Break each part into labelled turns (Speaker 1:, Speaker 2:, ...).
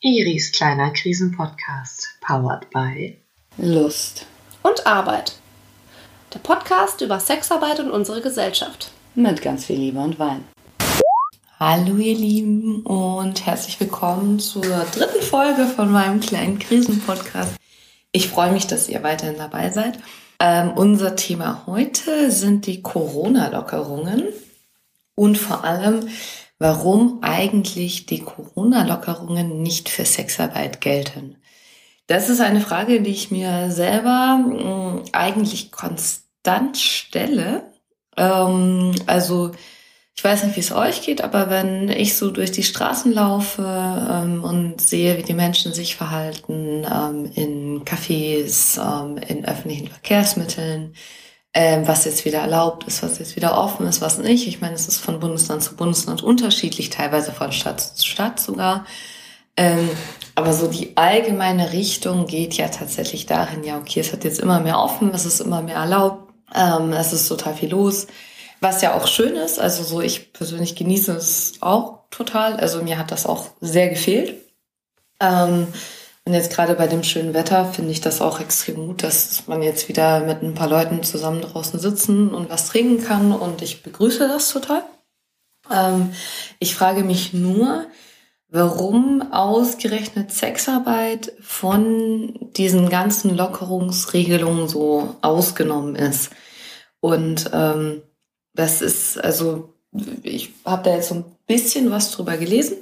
Speaker 1: Iris kleiner Krisenpodcast, powered by
Speaker 2: Lust
Speaker 3: und Arbeit. Der Podcast über Sexarbeit und unsere Gesellschaft.
Speaker 2: Mit ganz viel Liebe und Wein. Hallo ihr Lieben und herzlich willkommen zur dritten Folge von meinem kleinen Krisenpodcast. Ich freue mich, dass ihr weiterhin dabei seid. Ähm, unser Thema heute sind die Corona-Lockerungen und vor allem, warum eigentlich die Corona-Lockerungen nicht für Sexarbeit gelten. Das ist eine Frage, die ich mir selber mh, eigentlich konstant stelle. Ähm, also ich weiß nicht, wie es euch geht, aber wenn ich so durch die Straßen laufe ähm, und sehe, wie die Menschen sich verhalten ähm, in Cafés, in öffentlichen Verkehrsmitteln, ähm, was jetzt wieder erlaubt ist, was jetzt wieder offen ist, was nicht. Ich meine, es ist von Bundesland zu Bundesland unterschiedlich, teilweise von Stadt zu Stadt sogar. Ähm, aber so die allgemeine Richtung geht ja tatsächlich dahin, ja, okay, es hat jetzt immer mehr offen, es ist immer mehr erlaubt, ähm, es ist total viel los was ja auch schön ist. Also so, ich persönlich genieße es auch total. Also mir hat das auch sehr gefehlt. Ähm, und jetzt gerade bei dem schönen Wetter finde ich das auch extrem gut, dass man jetzt wieder mit ein paar Leuten zusammen draußen sitzen und was trinken kann. Und ich begrüße das total. Ähm, ich frage mich nur, warum ausgerechnet Sexarbeit von diesen ganzen Lockerungsregelungen so ausgenommen ist. Und ähm, das ist, also ich habe da jetzt so ein bisschen was drüber gelesen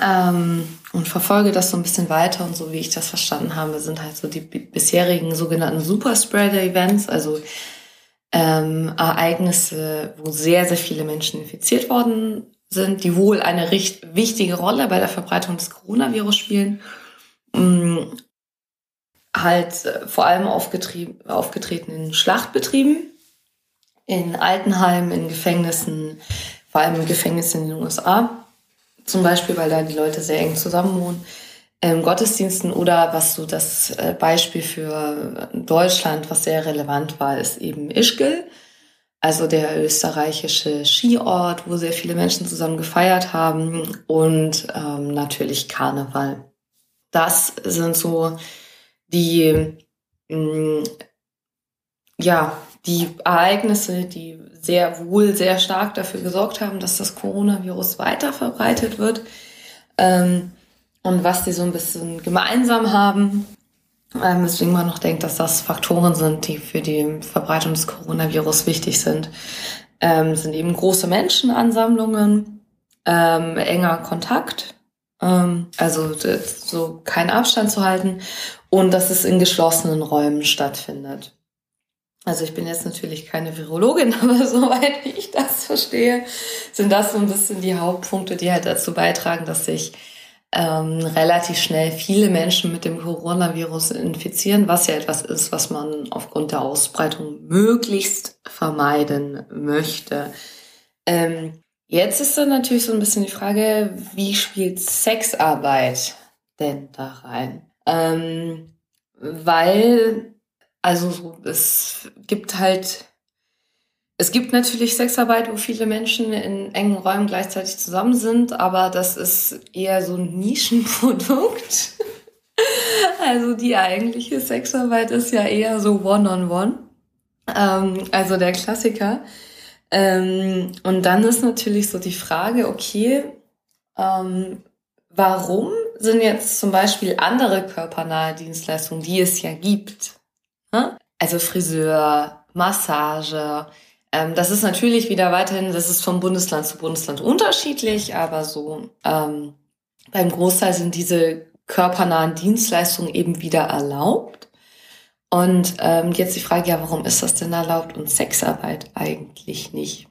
Speaker 2: ähm, und verfolge das so ein bisschen weiter und so wie ich das verstanden habe, sind halt so die bisherigen sogenannten Superspreader-Events, also ähm, Ereignisse, wo sehr, sehr viele Menschen infiziert worden sind, die wohl eine recht wichtige Rolle bei der Verbreitung des Coronavirus spielen. Ähm, halt äh, vor allem aufgetreten in Schlachtbetrieben in Altenheimen, in Gefängnissen, vor allem in Gefängnissen in den USA, zum Beispiel, weil da die Leute sehr eng zusammen wohnen, ähm, Gottesdiensten oder was so das äh, Beispiel für Deutschland, was sehr relevant war, ist eben Ischgl, also der österreichische Skiort, wo sehr viele Menschen zusammen gefeiert haben und ähm, natürlich Karneval. Das sind so die, mh, mm, ja, die Ereignisse, die sehr wohl sehr stark dafür gesorgt haben, dass das Coronavirus weiter verbreitet wird. Ähm, und was die so ein bisschen gemeinsam haben, ähm, weswegen man noch denkt, dass das Faktoren sind, die für die Verbreitung des Coronavirus wichtig sind, ähm, sind eben große Menschenansammlungen, ähm, enger Kontakt, ähm, also so keinen Abstand zu halten und dass es in geschlossenen Räumen stattfindet. Also ich bin jetzt natürlich keine Virologin, aber soweit ich das verstehe, sind das so ein bisschen die Hauptpunkte, die halt dazu beitragen, dass sich ähm, relativ schnell viele Menschen mit dem Coronavirus infizieren, was ja etwas ist, was man aufgrund der Ausbreitung möglichst vermeiden möchte. Ähm, jetzt ist dann natürlich so ein bisschen die Frage, wie spielt Sexarbeit denn da rein? Ähm, weil also es gibt halt, es gibt natürlich Sexarbeit, wo viele Menschen in engen Räumen gleichzeitig zusammen sind, aber das ist eher so ein Nischenprodukt. also die eigentliche Sexarbeit ist ja eher so One-on-One. -on -one. ähm, also der Klassiker. Ähm, und dann ist natürlich so die Frage, okay, ähm, warum sind jetzt zum Beispiel andere körpernahe Dienstleistungen, die es ja gibt? Also Friseur, Massage. Ähm, das ist natürlich wieder weiterhin, das ist vom Bundesland zu Bundesland unterschiedlich, aber so ähm, beim Großteil sind diese körpernahen Dienstleistungen eben wieder erlaubt. Und ähm, jetzt die Frage, ja, warum ist das denn erlaubt und Sexarbeit eigentlich nicht?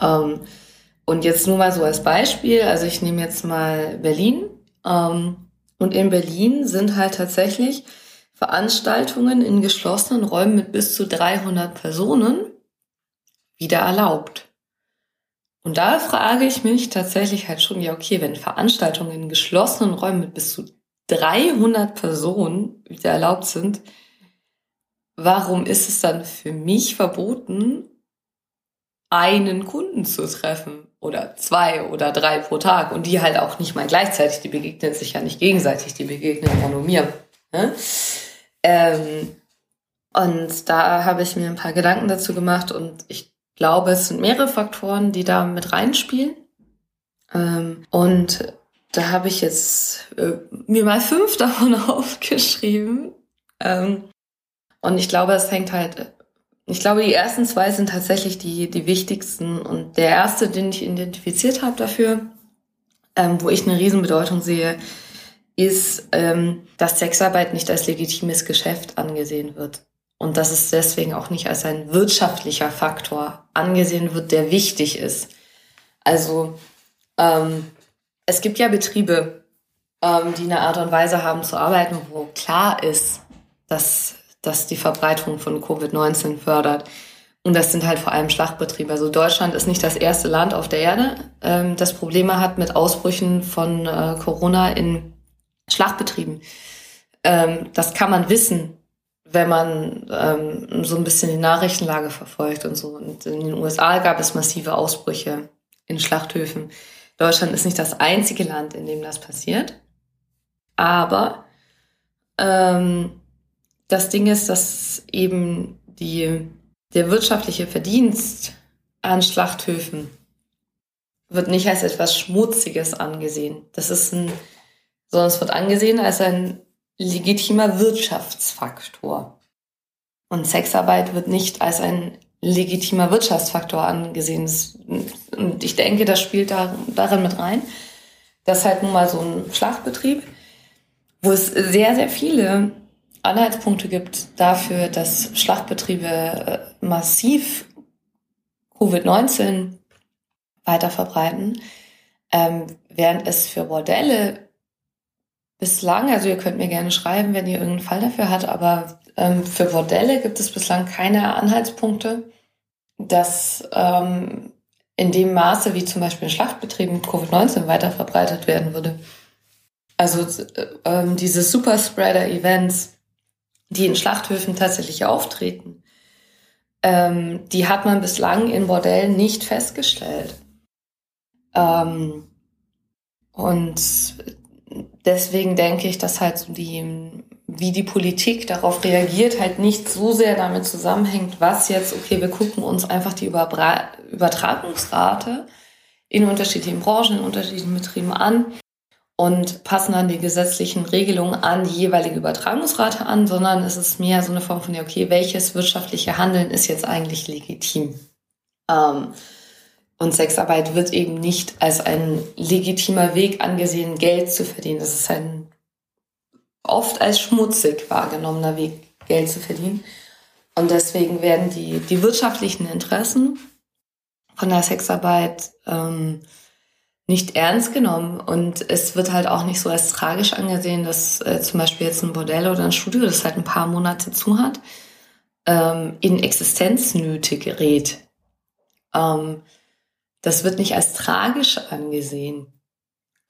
Speaker 2: Ähm, und jetzt nur mal so als Beispiel, also ich nehme jetzt mal Berlin. Ähm, und in Berlin sind halt tatsächlich Veranstaltungen in geschlossenen Räumen mit bis zu 300 Personen wieder erlaubt. Und da frage ich mich tatsächlich halt schon, ja, okay, wenn Veranstaltungen in geschlossenen Räumen mit bis zu 300 Personen wieder erlaubt sind, warum ist es dann für mich verboten, einen Kunden zu treffen? oder zwei oder drei pro Tag und die halt auch nicht mal gleichzeitig, die begegnen sich ja nicht gegenseitig, die begegnen ja nur mir. Ne? Ähm, und da habe ich mir ein paar Gedanken dazu gemacht und ich glaube, es sind mehrere Faktoren, die da mit reinspielen. Ähm, und da habe ich jetzt äh, mir mal fünf davon aufgeschrieben. Ähm, und ich glaube, es hängt halt ich glaube, die ersten zwei sind tatsächlich die, die wichtigsten. Und der erste, den ich identifiziert habe dafür, ähm, wo ich eine Riesenbedeutung sehe, ist, ähm, dass Sexarbeit nicht als legitimes Geschäft angesehen wird. Und dass es deswegen auch nicht als ein wirtschaftlicher Faktor angesehen wird, der wichtig ist. Also ähm, es gibt ja Betriebe, ähm, die eine Art und Weise haben zu arbeiten, wo klar ist, dass das die Verbreitung von Covid-19 fördert. Und das sind halt vor allem Schlachtbetriebe. Also Deutschland ist nicht das erste Land auf der Erde, ähm, das Probleme hat mit Ausbrüchen von äh, Corona in Schlachtbetrieben. Ähm, das kann man wissen, wenn man ähm, so ein bisschen die Nachrichtenlage verfolgt und so. Und in den USA gab es massive Ausbrüche in Schlachthöfen. Deutschland ist nicht das einzige Land, in dem das passiert. Aber ähm, das Ding ist, dass eben die, der wirtschaftliche Verdienst an Schlachthöfen wird nicht als etwas Schmutziges angesehen. Das ist ein, sondern es wird angesehen als ein legitimer Wirtschaftsfaktor. Und Sexarbeit wird nicht als ein legitimer Wirtschaftsfaktor angesehen. Und ich denke, das spielt da, darin mit rein. Das ist halt nun mal so ein Schlachtbetrieb, wo es sehr, sehr viele Anhaltspunkte gibt dafür, dass Schlachtbetriebe äh, massiv Covid-19 weiter verbreiten, ähm, während es für Bordelle bislang, also ihr könnt mir gerne schreiben, wenn ihr irgendeinen Fall dafür habt, aber ähm, für Bordelle gibt es bislang keine Anhaltspunkte, dass ähm, in dem Maße, wie zum Beispiel in Schlachtbetrieben Covid-19 weiter verbreitet werden würde. Also äh, ähm, diese Superspreader-Events, die in Schlachthöfen tatsächlich auftreten, ähm, die hat man bislang in Bordellen nicht festgestellt. Ähm, und deswegen denke ich, dass halt so die, wie die Politik darauf reagiert, halt nicht so sehr damit zusammenhängt, was jetzt, okay, wir gucken uns einfach die Überbra Übertragungsrate in unterschiedlichen Branchen, in unterschiedlichen Betrieben an und passen dann die gesetzlichen Regelungen an die jeweilige Übertragungsrate an, sondern es ist mehr so eine Form von, okay, welches wirtschaftliche Handeln ist jetzt eigentlich legitim? Ähm, und Sexarbeit wird eben nicht als ein legitimer Weg angesehen, Geld zu verdienen. Das ist ein oft als schmutzig wahrgenommener Weg, Geld zu verdienen. Und deswegen werden die, die wirtschaftlichen Interessen von der Sexarbeit ähm, nicht ernst genommen. Und es wird halt auch nicht so als tragisch angesehen, dass äh, zum Beispiel jetzt ein Bordell oder ein Studio, das halt ein paar Monate zu hat, ähm, in Existenznöte gerät. Ähm, das wird nicht als tragisch angesehen,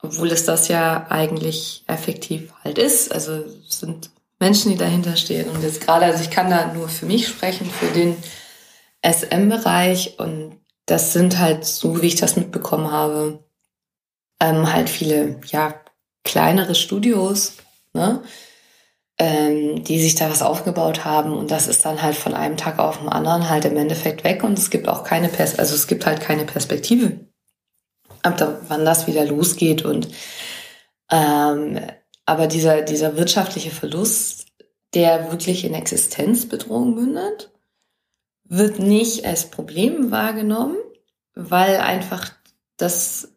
Speaker 2: obwohl es das ja eigentlich effektiv halt ist. Also es sind Menschen, die dahinter stehen. Und jetzt gerade, also ich kann da nur für mich sprechen, für den SM-Bereich. Und das sind halt, so wie ich das mitbekommen habe, ähm, halt viele, ja, kleinere Studios, ne? Ähm, die sich da was aufgebaut haben. Und das ist dann halt von einem Tag auf den anderen halt im Endeffekt weg. Und es gibt auch keine Pers also es gibt halt keine Perspektive, ab da, wann das wieder losgeht. Und ähm, aber dieser dieser wirtschaftliche Verlust, der wirklich in Existenzbedrohung mündet, wird nicht als Problem wahrgenommen, weil einfach das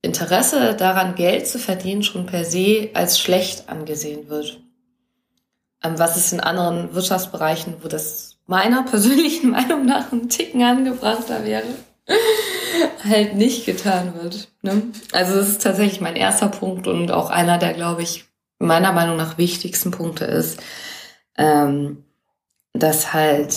Speaker 2: Interesse daran, Geld zu verdienen, schon per se als schlecht angesehen wird. Ähm, was es in anderen Wirtschaftsbereichen, wo das meiner persönlichen Meinung nach ein Ticken angebrachter wäre, halt nicht getan wird. Ne? Also das ist tatsächlich mein erster Punkt und auch einer, der, glaube ich, meiner Meinung nach wichtigsten Punkte ist, ähm, dass halt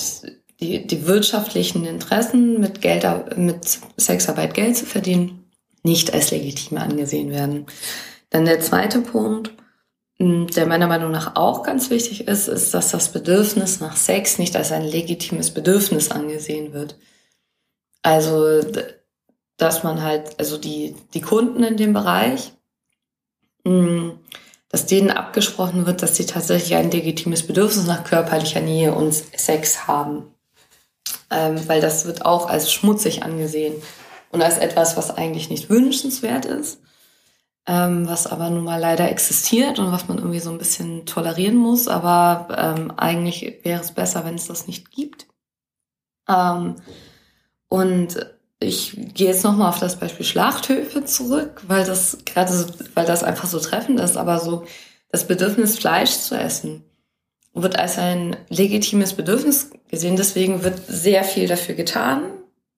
Speaker 2: die, die wirtschaftlichen Interessen mit Geld, mit Sexarbeit Geld zu verdienen, nicht als legitim angesehen werden. Dann der zweite Punkt, der meiner Meinung nach auch ganz wichtig ist, ist, dass das Bedürfnis nach Sex nicht als ein legitimes Bedürfnis angesehen wird. Also dass man halt, also die, die Kunden in dem Bereich, mh, dass denen abgesprochen wird, dass sie tatsächlich ein legitimes Bedürfnis nach körperlicher Nähe und Sex haben. Ähm, weil das wird auch als schmutzig angesehen und als etwas, was eigentlich nicht wünschenswert ist, ähm, was aber nun mal leider existiert und was man irgendwie so ein bisschen tolerieren muss. Aber ähm, eigentlich wäre es besser, wenn es das nicht gibt. Ähm, und ich gehe jetzt nochmal auf das Beispiel Schlachthöfe zurück, weil das gerade so, weil das einfach so treffend ist, aber so das Bedürfnis, Fleisch zu essen, wird als ein legitimes Bedürfnis gesehen. Deswegen wird sehr viel dafür getan,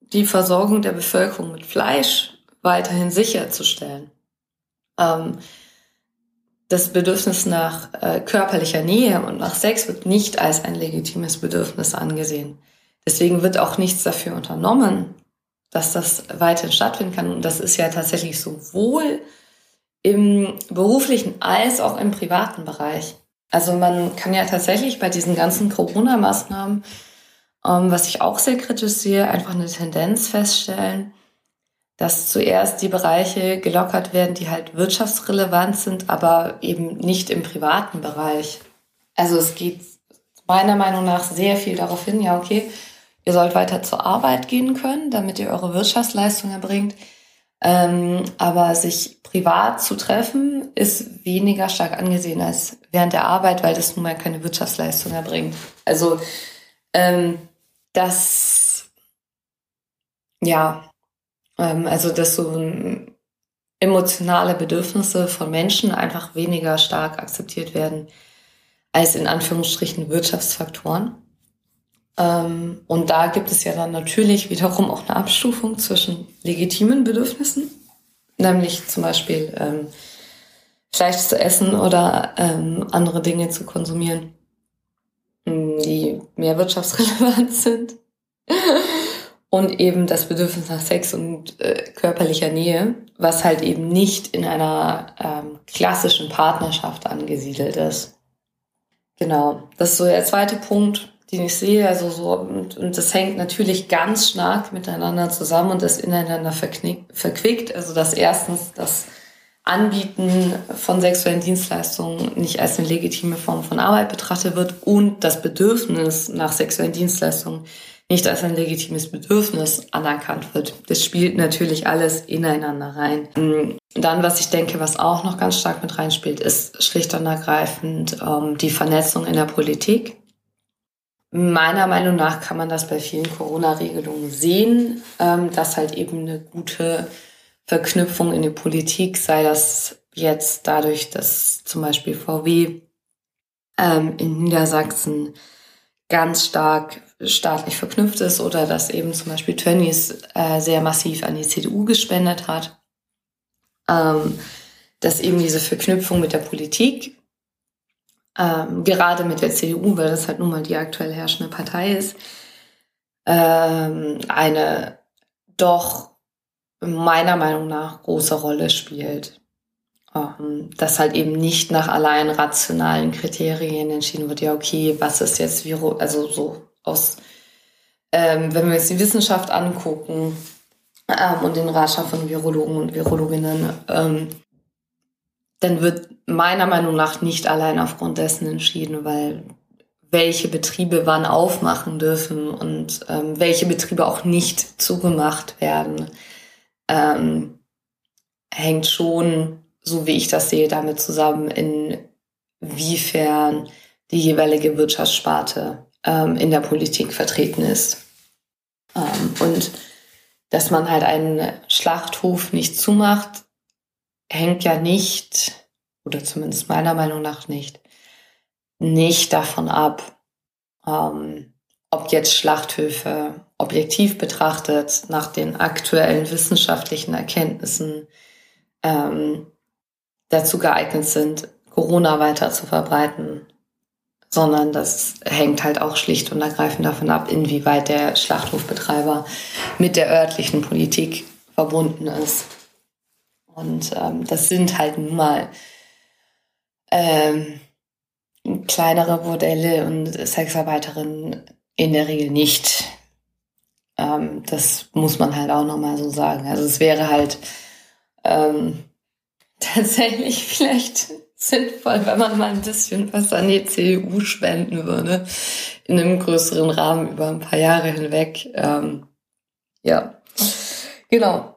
Speaker 2: die Versorgung der Bevölkerung mit Fleisch weiterhin sicherzustellen. Ähm, das Bedürfnis nach äh, körperlicher Nähe und nach Sex wird nicht als ein legitimes Bedürfnis angesehen. Deswegen wird auch nichts dafür unternommen, dass das weiterhin stattfinden kann. Und das ist ja tatsächlich sowohl im beruflichen als auch im privaten Bereich. Also man kann ja tatsächlich bei diesen ganzen Corona-Maßnahmen, ähm, was ich auch sehr kritisch sehe, einfach eine Tendenz feststellen, dass zuerst die Bereiche gelockert werden, die halt wirtschaftsrelevant sind, aber eben nicht im privaten Bereich. Also es geht meiner Meinung nach sehr viel darauf hin, ja, okay, Ihr sollt weiter zur Arbeit gehen können, damit ihr eure Wirtschaftsleistung erbringt. Ähm, aber sich privat zu treffen, ist weniger stark angesehen als während der Arbeit, weil das nun mal keine Wirtschaftsleistung erbringt. Also ähm, das, ja, also dass so emotionale Bedürfnisse von Menschen einfach weniger stark akzeptiert werden als in Anführungsstrichen Wirtschaftsfaktoren. Ähm, und da gibt es ja dann natürlich wiederum auch eine Abstufung zwischen legitimen Bedürfnissen, nämlich zum Beispiel ähm, Fleisch zu essen oder ähm, andere Dinge zu konsumieren, die mehr wirtschaftsrelevant sind. Und eben das Bedürfnis nach Sex und äh, körperlicher Nähe, was halt eben nicht in einer ähm, klassischen Partnerschaft angesiedelt ist. Genau, das ist so der zweite Punkt den ich sehe. Also so, und, und das hängt natürlich ganz stark miteinander zusammen und das ineinander verquickt. Also das erstens das Anbieten von sexuellen Dienstleistungen nicht als eine legitime Form von Arbeit betrachtet wird und das Bedürfnis nach sexuellen Dienstleistungen nicht als ein legitimes Bedürfnis anerkannt wird. Das spielt natürlich alles ineinander rein. Dann, was ich denke, was auch noch ganz stark mit reinspielt, ist schlicht und ergreifend ähm, die Vernetzung in der Politik. Meiner Meinung nach kann man das bei vielen Corona-Regelungen sehen, ähm, dass halt eben eine gute Verknüpfung in die Politik, sei das jetzt dadurch, dass zum Beispiel VW ähm, in Niedersachsen ganz stark staatlich verknüpft ist oder dass eben zum Beispiel Tönnies äh, sehr massiv an die CDU gespendet hat. Ähm, dass eben diese Verknüpfung mit der Politik ähm, gerade mit der CDU, weil das halt nun mal die aktuell herrschende Partei ist, ähm, eine doch meiner Meinung nach große Rolle spielt. Ähm, dass halt eben nicht nach allein rationalen Kriterien entschieden wird, ja, okay, was ist jetzt Viro, also so aus, ähm, wenn wir jetzt die Wissenschaft angucken ähm, und den Ratschlag von Virologen und Virologinnen, ähm, dann wird meiner Meinung nach nicht allein aufgrund dessen entschieden, weil welche Betriebe wann aufmachen dürfen und ähm, welche Betriebe auch nicht zugemacht werden, ähm, hängt schon, so wie ich das sehe, damit zusammen, inwiefern die jeweilige Wirtschaftssparte ähm, in der Politik vertreten ist. Ähm, und dass man halt einen Schlachthof nicht zumacht, hängt ja nicht, oder zumindest meiner Meinung nach nicht, nicht davon ab, ähm, ob jetzt Schlachthöfe objektiv betrachtet nach den aktuellen wissenschaftlichen Erkenntnissen ähm, dazu geeignet sind, Corona weiter zu verbreiten, sondern das hängt halt auch schlicht und ergreifend davon ab, inwieweit der Schlachthofbetreiber mit der örtlichen Politik verbunden ist. Und ähm, das sind halt nun mal ähm, kleinere Bordelle und Sexarbeiterinnen in der Regel nicht. Ähm, das muss man halt auch nochmal so sagen. Also es wäre halt ähm, tatsächlich vielleicht sinnvoll, wenn man mal ein bisschen was an die CDU spenden würde, in einem größeren Rahmen über ein paar Jahre hinweg. Ähm, ja, genau.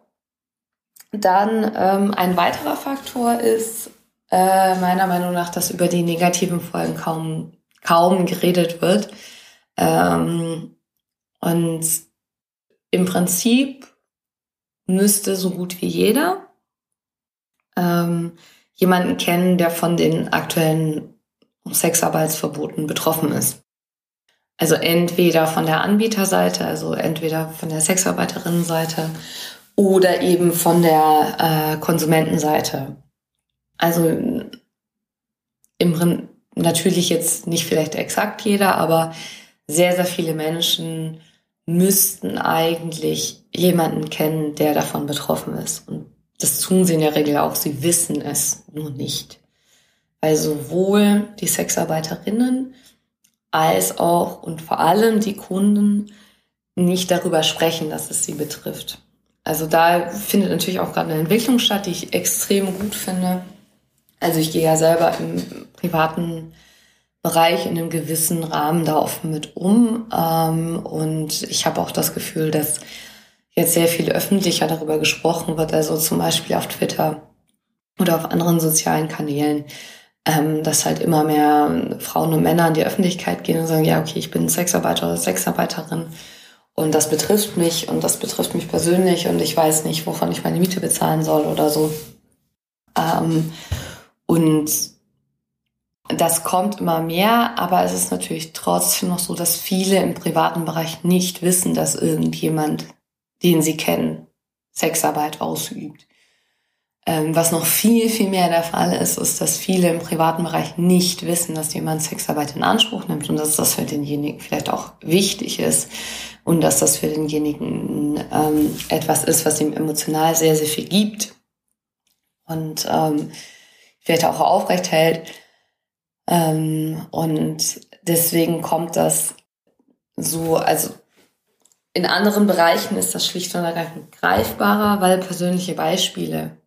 Speaker 2: Dann ähm, ein weiterer Faktor ist äh, meiner Meinung nach, dass über die negativen Folgen kaum, kaum geredet wird. Ähm, und im Prinzip müsste so gut wie jeder ähm, jemanden kennen, der von den aktuellen Sexarbeitsverboten betroffen ist. Also entweder von der Anbieterseite, also entweder von der Sexarbeiterinnenseite oder eben von der äh, Konsumentenseite. Also im natürlich jetzt nicht vielleicht exakt jeder, aber sehr, sehr viele Menschen müssten eigentlich jemanden kennen, der davon betroffen ist. Und das tun sie in der Regel auch. Sie wissen es nur nicht. Weil sowohl die Sexarbeiterinnen als auch und vor allem die Kunden nicht darüber sprechen, dass es sie betrifft. Also da findet natürlich auch gerade eine Entwicklung statt, die ich extrem gut finde. Also ich gehe ja selber im privaten Bereich in einem gewissen Rahmen da offen mit um. Ähm, und ich habe auch das Gefühl, dass jetzt sehr viel öffentlicher darüber gesprochen wird, also zum Beispiel auf Twitter oder auf anderen sozialen Kanälen, ähm, dass halt immer mehr Frauen und Männer in die Öffentlichkeit gehen und sagen, ja, okay, ich bin Sexarbeiter oder Sexarbeiterin und das betrifft mich und das betrifft mich persönlich und ich weiß nicht, wovon ich meine Miete bezahlen soll oder so. Ähm, und das kommt immer mehr, aber es ist natürlich trotzdem noch so, dass viele im privaten Bereich nicht wissen, dass irgendjemand den sie kennen, Sexarbeit ausübt. Ähm, was noch viel, viel mehr der Fall ist, ist, dass viele im privaten Bereich nicht wissen, dass jemand Sexarbeit in Anspruch nimmt und dass das für denjenigen vielleicht auch wichtig ist und dass das für denjenigen ähm, etwas ist, was ihm emotional sehr, sehr viel gibt und ähm, vielleicht auch aufrecht hält. Ähm, und deswegen kommt das so, also in anderen Bereichen ist das schlicht und ergreifend greifbarer, weil persönliche Beispiele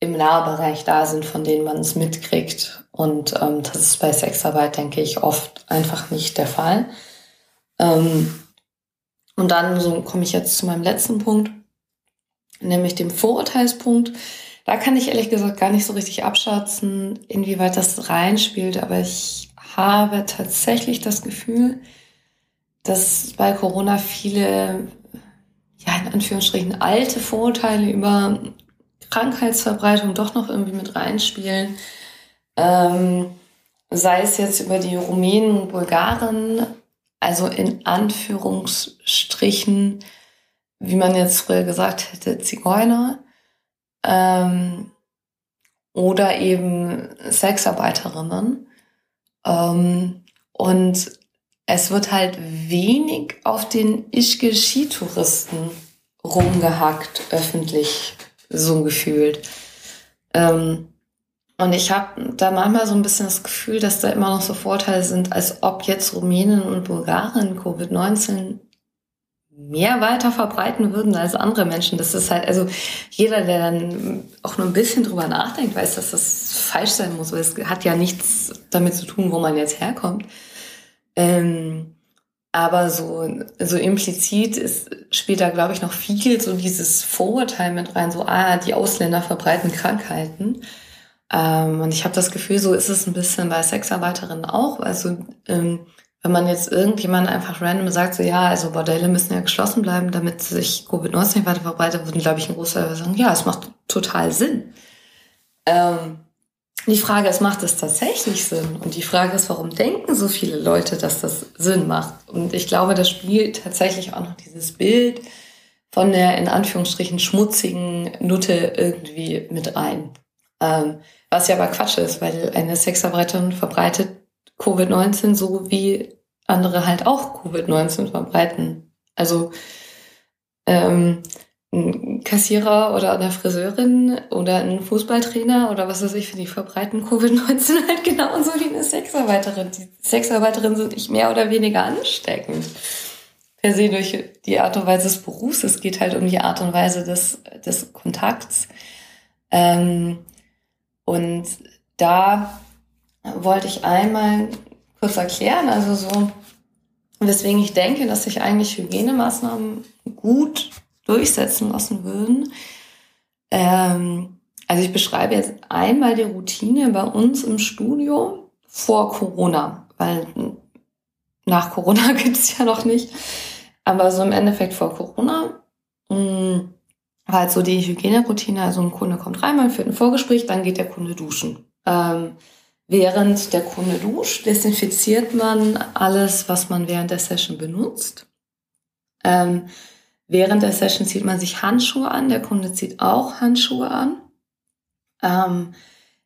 Speaker 2: im Nahbereich da sind, von denen man es mitkriegt. Und ähm, das ist bei Sexarbeit, denke ich, oft einfach nicht der Fall. Ähm, und dann so komme ich jetzt zu meinem letzten Punkt, nämlich dem Vorurteilspunkt. Da kann ich ehrlich gesagt gar nicht so richtig abschätzen, inwieweit das reinspielt, aber ich habe tatsächlich das Gefühl, dass bei Corona viele, ja, in Anführungsstrichen alte Vorurteile über Krankheitsverbreitung doch noch irgendwie mit reinspielen. Ähm, sei es jetzt über die Rumänen und Bulgaren, also in Anführungsstrichen, wie man jetzt früher gesagt hätte, Zigeuner, ähm, oder eben Sexarbeiterinnen. Ähm, und es wird halt wenig auf den Ischgl-Skitouristen rumgehackt, öffentlich, so gefühlt. Ähm, und ich habe da manchmal so ein bisschen das Gefühl, dass da immer noch so Vorteile sind, als ob jetzt Rumänen und Bulgaren Covid-19 mehr weiter verbreiten würden als andere Menschen. Das ist halt, also jeder, der dann auch nur ein bisschen drüber nachdenkt, weiß, dass das falsch sein muss, weil es hat ja nichts damit zu tun, wo man jetzt herkommt. Ähm, aber so, so implizit ist, spielt da, glaube ich, noch viel so dieses Vorurteil mit rein, so, ah, die Ausländer verbreiten Krankheiten. Ähm, und ich habe das Gefühl, so ist es ein bisschen bei Sexarbeiterinnen auch. Also ähm, wenn man jetzt irgendjemand einfach random sagt, so ja, also Bordelle müssen ja geschlossen bleiben, damit sich Covid-19 weiter verbreitet, würden, glaube ich, ein Großteil sagen, ja, es macht total Sinn. Ähm, die Frage ist, macht es tatsächlich Sinn? Und die Frage ist, warum denken so viele Leute, dass das Sinn macht? Und ich glaube, das spielt tatsächlich auch noch dieses Bild von der in Anführungsstrichen schmutzigen Nutte irgendwie mit ein. Ähm, was ja aber Quatsch ist, weil eine Sexarbeiterin verbreitet Covid-19 so wie andere halt auch Covid-19 verbreiten. Also ähm, Kassierer oder eine Friseurin oder ein Fußballtrainer oder was weiß ich, für die verbreiten Covid-19 halt genauso wie eine Sexarbeiterin. Die Sexarbeiterinnen sind nicht mehr oder weniger ansteckend. per se durch die Art und Weise des Berufs. Es geht halt um die Art und Weise des, des Kontakts. Ähm, und da wollte ich einmal kurz erklären, also so, weswegen ich denke, dass sich eigentlich Hygienemaßnahmen gut durchsetzen lassen würden. Ähm, also ich beschreibe jetzt einmal die Routine bei uns im Studio vor Corona, weil nach Corona gibt es ja noch nicht. Aber so im Endeffekt vor Corona mh, mm, war halt so die Hygieneroutine. Also ein Kunde kommt rein, man führt ein Vorgespräch, dann geht der Kunde duschen. Ähm, während der Kunde duscht, desinfiziert man alles, was man während der Session benutzt. Ähm, während der Session zieht man sich Handschuhe an, der Kunde zieht auch Handschuhe an. Ähm,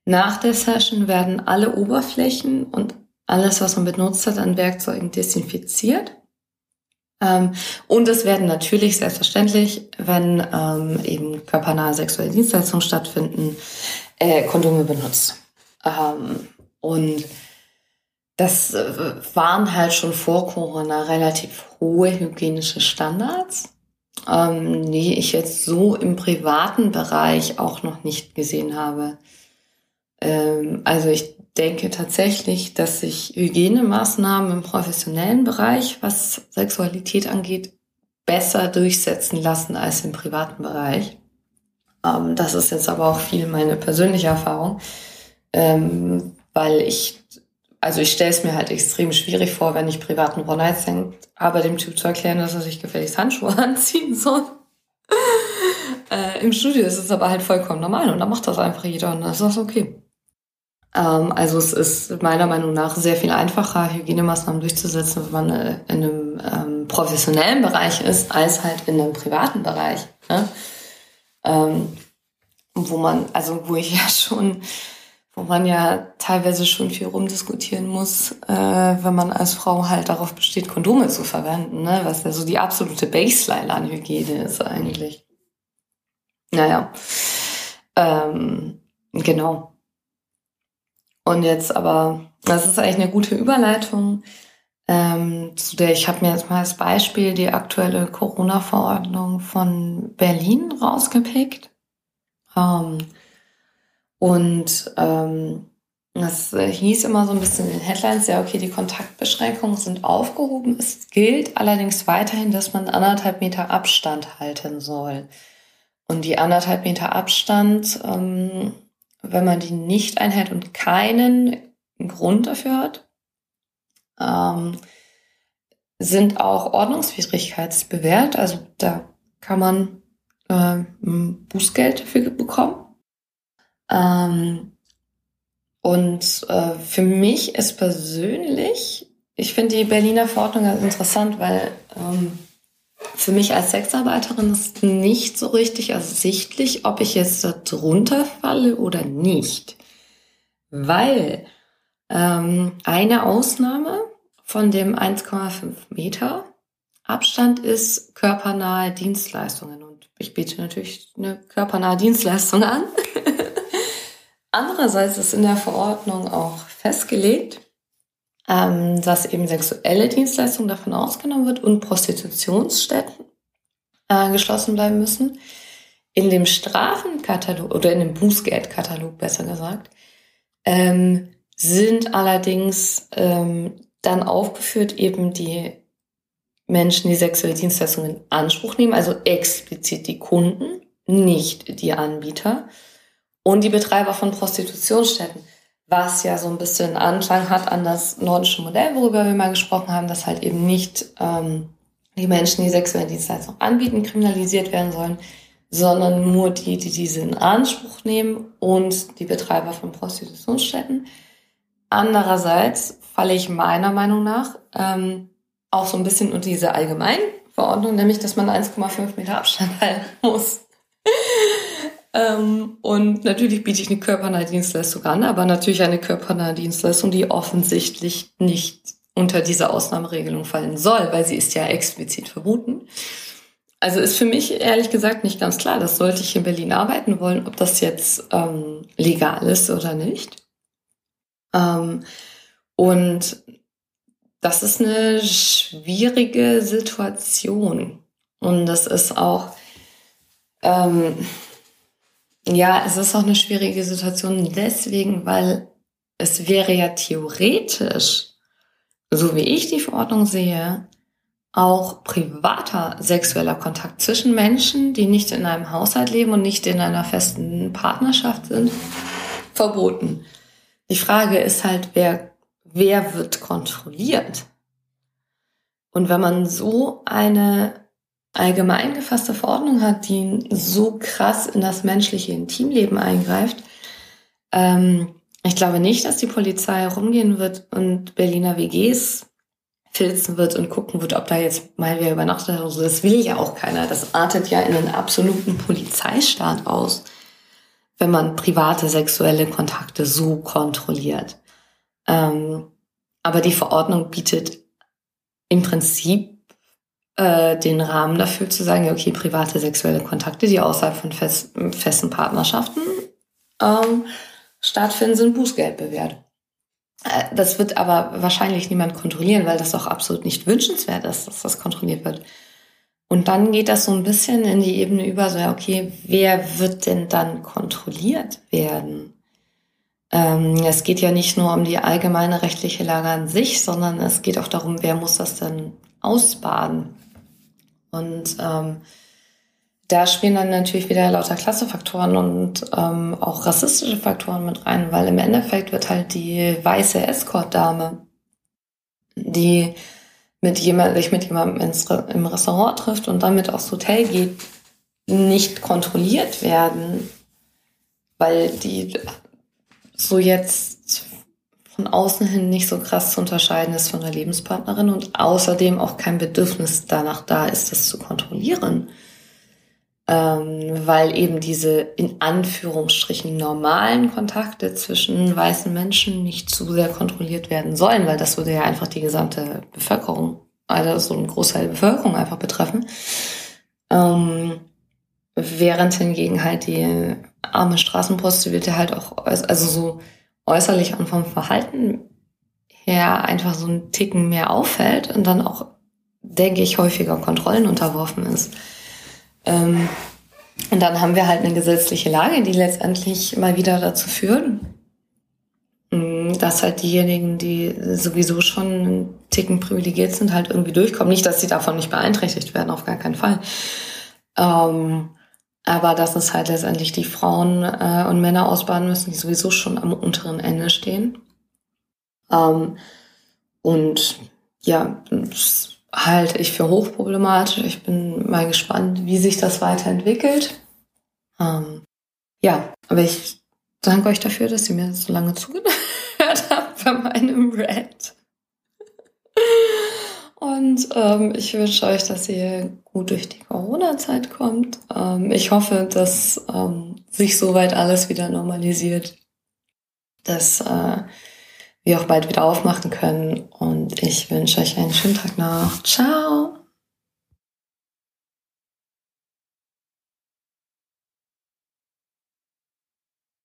Speaker 2: nach der Session werden alle Oberflächen und alles, was man benutzt hat an Werkzeugen, desinfiziert. Ähm, und es werden natürlich selbstverständlich, wenn ähm, eben körpernahe sexuelle Dienstleistungen stattfinden, äh, Kondome benutzt. Ähm, und das äh, waren halt schon vor Corona relativ hohe hygienische Standards, ähm, die ich jetzt so im privaten Bereich auch noch nicht gesehen habe. Ähm, also ich denke tatsächlich, dass sich Hygienemaßnahmen im professionellen Bereich, was Sexualität angeht, besser durchsetzen lassen als im privaten Bereich. Ähm, das ist jetzt aber auch viel meine persönliche Erfahrung, ähm, weil ich, also ich stelle es mir halt extrem schwierig vor, wenn ich privaten One-Night-Stand habe, dem Typ zu erklären, dass er sich gefälligst Handschuhe anziehen soll. äh, Im Studio ist es aber halt vollkommen normal und da macht das einfach jeder und das ist okay. Ähm, also es ist meiner Meinung nach sehr viel einfacher, Hygienemaßnahmen durchzusetzen, wenn man äh, in einem ähm, professionellen Bereich ist, als halt in einem privaten Bereich. Ne? Ähm, wo man, also wo ich ja schon, wo man ja teilweise schon viel rumdiskutieren muss, äh, wenn man als Frau halt darauf besteht, Kondome zu verwenden, ne? was ja so die absolute Baseline an Hygiene ist eigentlich. Naja, ähm, genau. Und jetzt aber, das ist eigentlich eine gute Überleitung, ähm, zu der ich habe mir jetzt mal als Beispiel die aktuelle Corona-Verordnung von Berlin rausgepickt. Ähm, und ähm, das hieß immer so ein bisschen in den Headlines, ja, okay, die Kontaktbeschränkungen sind aufgehoben. Es gilt allerdings weiterhin, dass man anderthalb Meter Abstand halten soll. Und die anderthalb Meter Abstand ähm, wenn man die nicht einhält und keinen Grund dafür hat, ähm, sind auch Ordnungswidrigkeitsbewährt. Also da kann man äh, Bußgeld dafür bekommen. Ähm, und äh, für mich ist persönlich, ich finde die Berliner Verordnung ganz interessant, weil ähm, für mich als Sexarbeiterin ist nicht so richtig ersichtlich, ob ich jetzt da drunter falle oder nicht. Weil ähm, eine Ausnahme von dem 1,5 Meter Abstand ist körpernahe Dienstleistungen. Und ich biete natürlich eine körpernahe Dienstleistung an. Andererseits ist in der Verordnung auch festgelegt, ähm, dass eben sexuelle Dienstleistungen davon ausgenommen wird und Prostitutionsstätten äh, geschlossen bleiben müssen. In dem Strafenkatalog oder in dem Bußgeldkatalog besser gesagt, ähm, sind allerdings ähm, dann aufgeführt eben die Menschen, die sexuelle Dienstleistungen in Anspruch nehmen, also explizit die Kunden, nicht die Anbieter und die Betreiber von Prostitutionsstätten was ja so ein bisschen Anklang hat an das nordische Modell, worüber wir mal gesprochen haben, dass halt eben nicht ähm, die Menschen, die sexuelle Dienstleistungen anbieten, kriminalisiert werden sollen, sondern nur die, die diese in Anspruch nehmen und die Betreiber von Prostitutionsstätten. Andererseits falle ich meiner Meinung nach ähm, auch so ein bisschen unter diese Allgemeinverordnung, nämlich dass man 1,5 Meter Abstand halten muss. Ähm, und natürlich biete ich eine körpernahe Dienstleistung an, aber natürlich eine körpernahe Dienstleistung, die offensichtlich nicht unter diese Ausnahmeregelung fallen soll, weil sie ist ja explizit verboten. Also ist für mich ehrlich gesagt nicht ganz klar, das sollte ich in Berlin arbeiten wollen, ob das jetzt ähm, legal ist oder nicht. Ähm, und das ist eine schwierige Situation. Und das ist auch, ähm, ja, es ist auch eine schwierige Situation deswegen, weil es wäre ja theoretisch, so wie ich die Verordnung sehe, auch privater sexueller Kontakt zwischen Menschen, die nicht in einem Haushalt leben und nicht in einer festen Partnerschaft sind, verboten. Die Frage ist halt, wer, wer wird kontrolliert? Und wenn man so eine allgemein gefasste Verordnung hat, die so krass in das menschliche Intimleben eingreift, ähm, ich glaube nicht, dass die Polizei rumgehen wird und Berliner WGs filzen wird und gucken wird, ob da jetzt mal wer übernachtet hat. Also das will ja auch keiner. Das artet ja in einen absoluten Polizeistaat aus, wenn man private sexuelle Kontakte so kontrolliert. Ähm, aber die Verordnung bietet im Prinzip äh, den Rahmen dafür zu sagen, okay, private sexuelle Kontakte, die außerhalb von fest, festen Partnerschaften ähm, stattfinden, sind Bußgeld bewährt. Äh, das wird aber wahrscheinlich niemand kontrollieren, weil das auch absolut nicht wünschenswert ist, dass das kontrolliert wird. Und dann geht das so ein bisschen in die Ebene über, so, ja, okay, wer wird denn dann kontrolliert werden? Ähm, es geht ja nicht nur um die allgemeine rechtliche Lage an sich, sondern es geht auch darum, wer muss das denn ausbaden? Und ähm, da spielen dann natürlich wieder lauter Klassefaktoren und ähm, auch rassistische Faktoren mit rein, weil im Endeffekt wird halt die weiße Escort-Dame, die mit jemand, sich mit jemandem ins, im Restaurant trifft und dann mit aufs Hotel geht, nicht kontrolliert werden, weil die so jetzt von außen hin nicht so krass zu unterscheiden ist von der Lebenspartnerin und außerdem auch kein Bedürfnis danach da ist, das zu kontrollieren ähm, weil eben diese in Anführungsstrichen normalen Kontakte zwischen weißen Menschen nicht zu sehr kontrolliert werden sollen, weil das würde ja einfach die gesamte Bevölkerung, also so ein Großteil der Bevölkerung einfach betreffen. Ähm, während hingegen halt die arme Straßenprostituierte halt auch, also so äußerlich und vom Verhalten her einfach so ein Ticken mehr auffällt und dann auch, denke ich, häufiger Kontrollen unterworfen ist. Ähm, und dann haben wir halt eine gesetzliche Lage, die letztendlich mal wieder dazu führt, mm, dass halt diejenigen, die sowieso schon einen Ticken privilegiert sind, halt irgendwie durchkommen. Nicht, dass sie davon nicht beeinträchtigt werden, auf gar keinen Fall. Ähm, aber dass es halt letztendlich die Frauen äh, und Männer ausbaden müssen, die sowieso schon am unteren Ende stehen. Ähm, und ja, halte ich für hochproblematisch. Ich bin mal gespannt, wie sich das weiterentwickelt. Ähm, ja, aber ich danke euch dafür, dass ihr mir so lange zugehört habt bei meinem Rant. Und ähm, ich wünsche euch, dass ihr gut durch die Corona-Zeit kommt. Ähm, ich hoffe, dass ähm, sich soweit alles wieder normalisiert, dass äh, wir auch bald wieder aufmachen können. Und ich wünsche euch einen schönen Tag noch. Ciao!